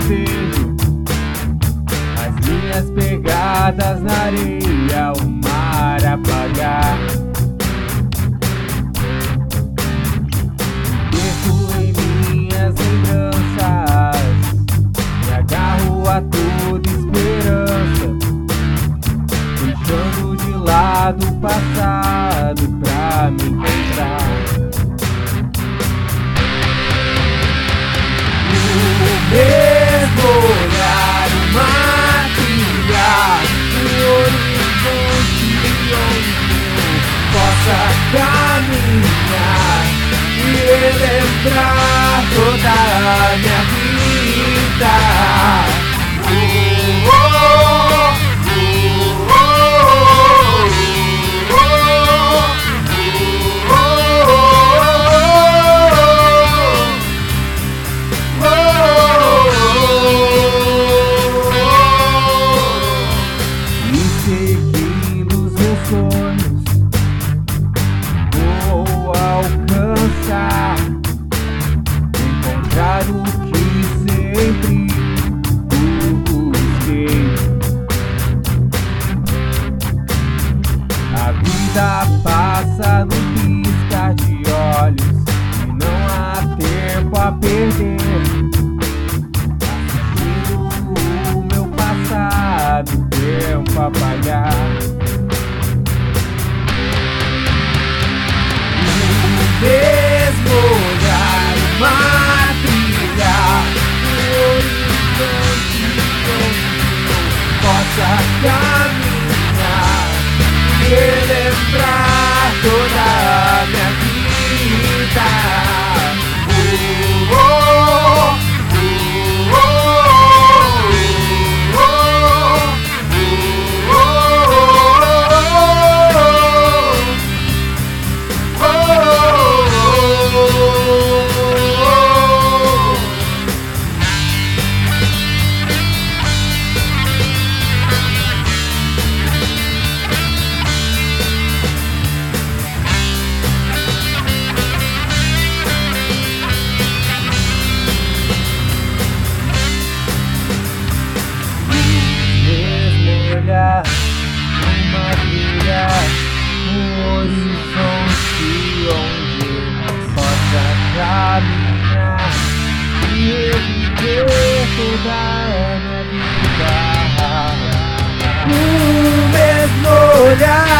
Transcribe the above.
vejo as minhas pegadas na areia, o mar apagar. Perco em minhas lembranças, me agarro a toda esperança, deixando de lado o passado Yeah. A vida trilha, um horizonte onde eu possa caminhar e reviver toda a minha vida. Mesmo olhar,